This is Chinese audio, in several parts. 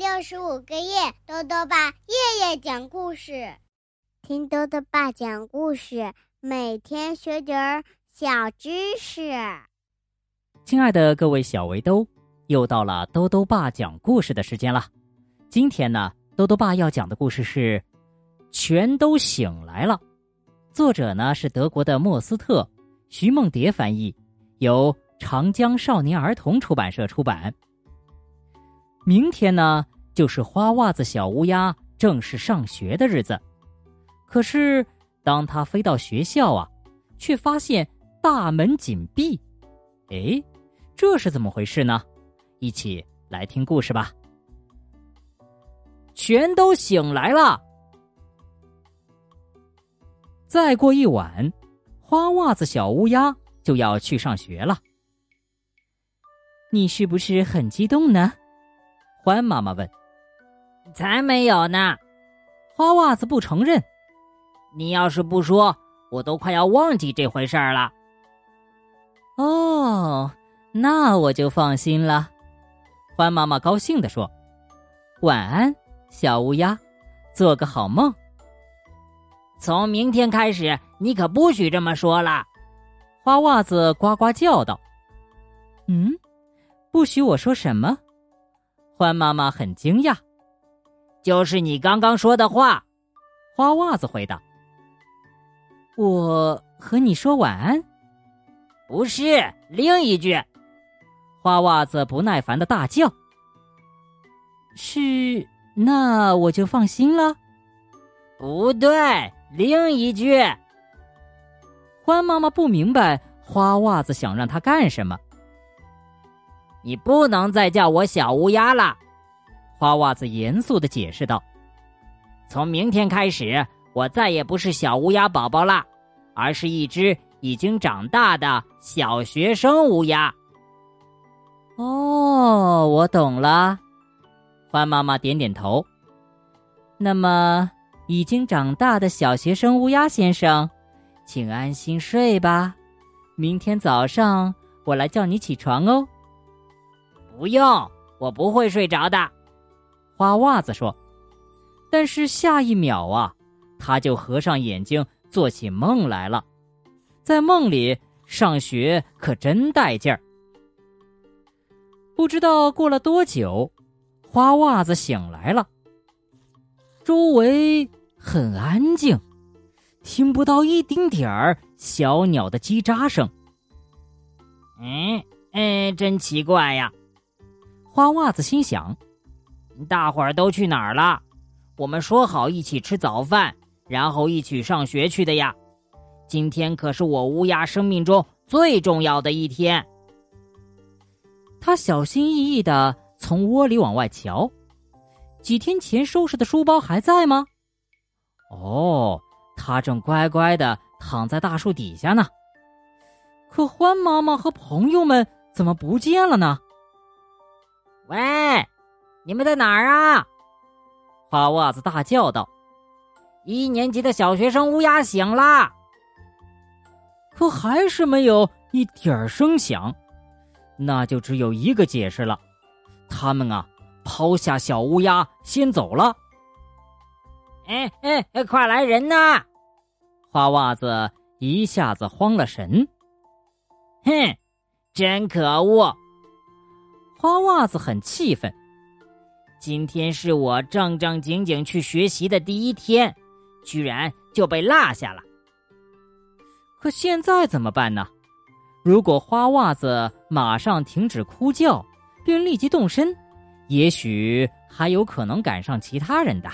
六十五个夜，豆豆爸夜夜讲故事，听豆豆爸讲故事，每天学点儿小知识。亲爱的各位小围兜，又到了豆豆爸讲故事的时间了。今天呢，豆豆爸要讲的故事是《全都醒来了》，作者呢是德国的莫斯特，徐梦蝶翻译，由长江少年儿童出版社出版。明天呢，就是花袜子小乌鸦正式上学的日子。可是，当他飞到学校啊，却发现大门紧闭。哎，这是怎么回事呢？一起来听故事吧。全都醒来了。再过一晚，花袜子小乌鸦就要去上学了。你是不是很激动呢？欢妈妈问：“才没有呢！”花袜子不承认。你要是不说，我都快要忘记这回事儿了。哦，那我就放心了。欢妈妈高兴地说：“晚安，小乌鸦，做个好梦。”从明天开始，你可不许这么说了。花袜子呱呱叫道：“嗯，不许我说什么？”欢妈妈很惊讶，就是你刚刚说的话。花袜子回答：“我和你说晚安。”不是另一句。花袜子不耐烦的大叫：“是，那我就放心了。”不对，另一句。欢妈妈不明白花袜子想让他干什么。你不能再叫我小乌鸦了，花袜子严肃的解释道：“从明天开始，我再也不是小乌鸦宝宝啦，而是一只已经长大的小学生乌鸦。”哦，我懂了，欢妈妈点点头。那么，已经长大的小学生乌鸦先生，请安心睡吧，明天早上我来叫你起床哦。不用，我不会睡着的。”花袜子说。但是下一秒啊，他就合上眼睛做起梦来了。在梦里上学可真带劲儿。不知道过了多久，花袜子醒来了。周围很安静，听不到一丁点儿小鸟的叽喳声。嗯嗯，真奇怪呀。花袜子心想：“大伙儿都去哪儿了？我们说好一起吃早饭，然后一起上学去的呀。今天可是我乌鸦生命中最重要的一天。”他小心翼翼的从窝里往外瞧，几天前收拾的书包还在吗？哦，他正乖乖的躺在大树底下呢。可欢妈妈和朋友们怎么不见了呢？喂，你们在哪儿啊？花袜子大叫道：“一年级的小学生乌鸦醒了。”可还是没有一点儿声响，那就只有一个解释了：他们啊，抛下小乌鸦先走了。哎哎，快来人呐！花袜子一下子慌了神。哼，真可恶！花袜子很气愤，今天是我正正经经去学习的第一天，居然就被落下了。可现在怎么办呢？如果花袜子马上停止哭叫，并立即动身，也许还有可能赶上其他人的。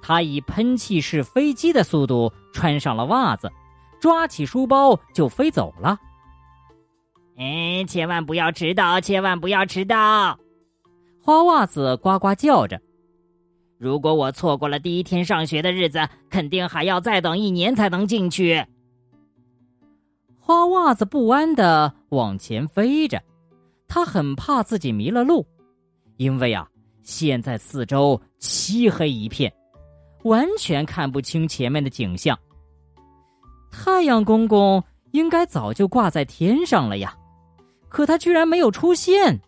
他以喷气式飞机的速度穿上了袜子，抓起书包就飞走了。哎，千万不要迟到！千万不要迟到！花袜子呱呱叫着。如果我错过了第一天上学的日子，肯定还要再等一年才能进去。花袜子不安的往前飞着，他很怕自己迷了路，因为啊，现在四周漆黑一片，完全看不清前面的景象。太阳公公应该早就挂在天上了呀。可他居然没有出现。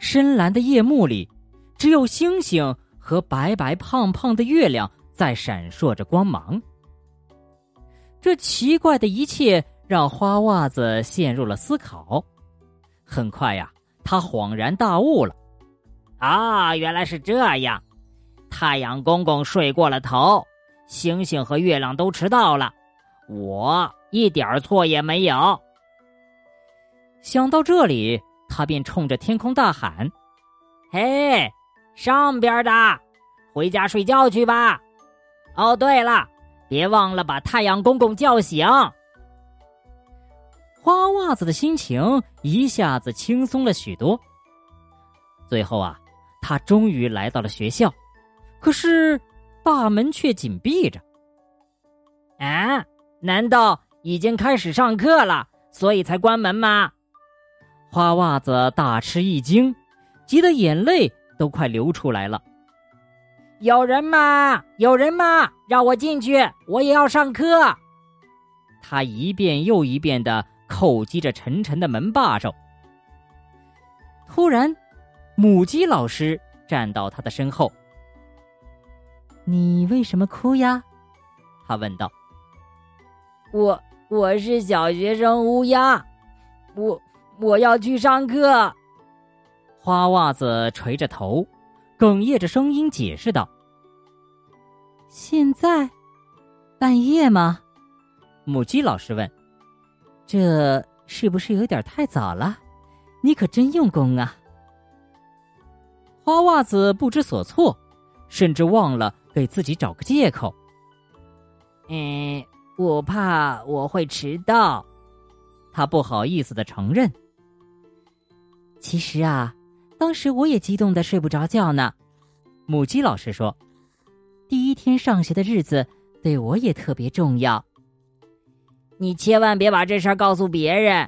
深蓝的夜幕里，只有星星和白白胖胖的月亮在闪烁着光芒。这奇怪的一切让花袜子陷入了思考。很快呀，他恍然大悟了：“啊，原来是这样！太阳公公睡过了头，星星和月亮都迟到了，我一点错也没有。”想到这里，他便冲着天空大喊：“嘿，上边的，回家睡觉去吧！哦，对了。”别忘了把太阳公公叫醒。花袜子的心情一下子轻松了许多。最后啊，他终于来到了学校，可是大门却紧闭着。啊？难道已经开始上课了，所以才关门吗？花袜子大吃一惊，急得眼泪都快流出来了。有人吗？有人吗？让我进去，我也要上课。他一遍又一遍的叩击着沉沉的门把手。突然，母鸡老师站到他的身后。“你为什么哭呀？”他问道。“我我是小学生乌鸦，我我要去上课。”花袜子垂着头。哽咽着声音解释道：“现在，半夜吗？”母鸡老师问：“这是不是有点太早了？你可真用功啊！”花袜子不知所措，甚至忘了给自己找个借口。“嗯，我怕我会迟到。”他不好意思的承认。其实啊。当时我也激动的睡不着觉呢，母鸡老师说：“第一天上学的日子对我也特别重要。”你千万别把这事儿告诉别人，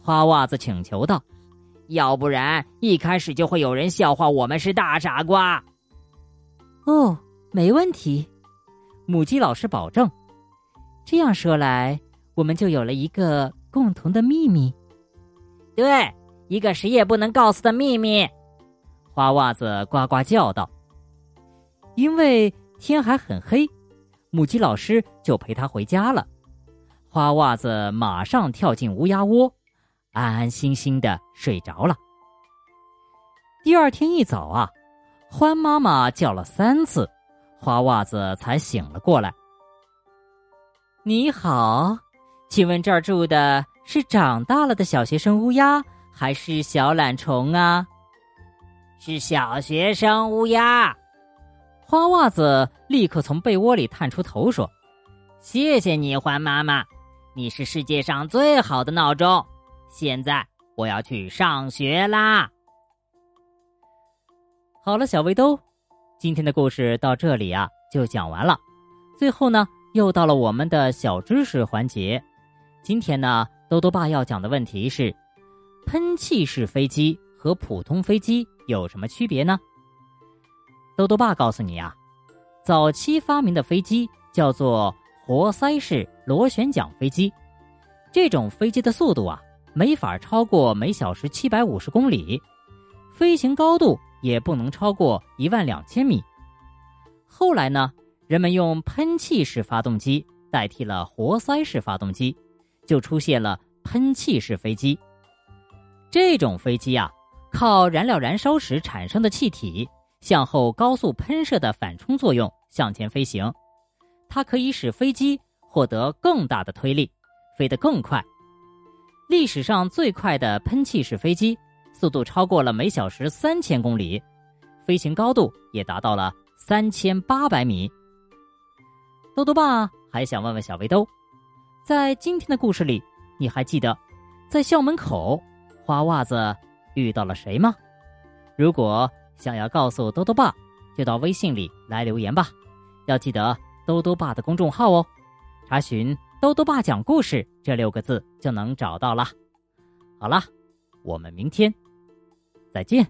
花袜子请求道：“要不然一开始就会有人笑话我们是大傻瓜。”哦，没问题，母鸡老师保证。这样说来，我们就有了一个共同的秘密。对。一个谁也不能告诉的秘密，花袜子呱呱叫道。因为天还很黑，母鸡老师就陪他回家了。花袜子马上跳进乌鸦窝，安安心心的睡着了。第二天一早啊，欢妈妈叫了三次，花袜子才醒了过来。你好，请问这儿住的是长大了的小学生乌鸦？还是小懒虫啊，是小学生乌鸦。花袜子立刻从被窝里探出头说：“谢谢你，欢妈妈，你是世界上最好的闹钟。现在我要去上学啦。”好了，小围兜，今天的故事到这里啊就讲完了。最后呢，又到了我们的小知识环节。今天呢，兜兜爸要讲的问题是。喷气式飞机和普通飞机有什么区别呢？豆豆爸告诉你啊，早期发明的飞机叫做活塞式螺旋桨飞机，这种飞机的速度啊没法超过每小时七百五十公里，飞行高度也不能超过一万两千米。后来呢，人们用喷气式发动机代替了活塞式发动机，就出现了喷气式飞机。这种飞机啊，靠燃料燃烧时产生的气体向后高速喷射的反冲作用向前飞行，它可以使飞机获得更大的推力，飞得更快。历史上最快的喷气式飞机速度超过了每小时三千公里，飞行高度也达到了三千八百米。豆豆爸还想问问小围兜，在今天的故事里，你还记得在校门口？花袜子遇到了谁吗？如果想要告诉兜兜爸，就到微信里来留言吧。要记得兜兜爸的公众号哦，查询“兜兜爸讲故事”这六个字就能找到了。好了，我们明天再见。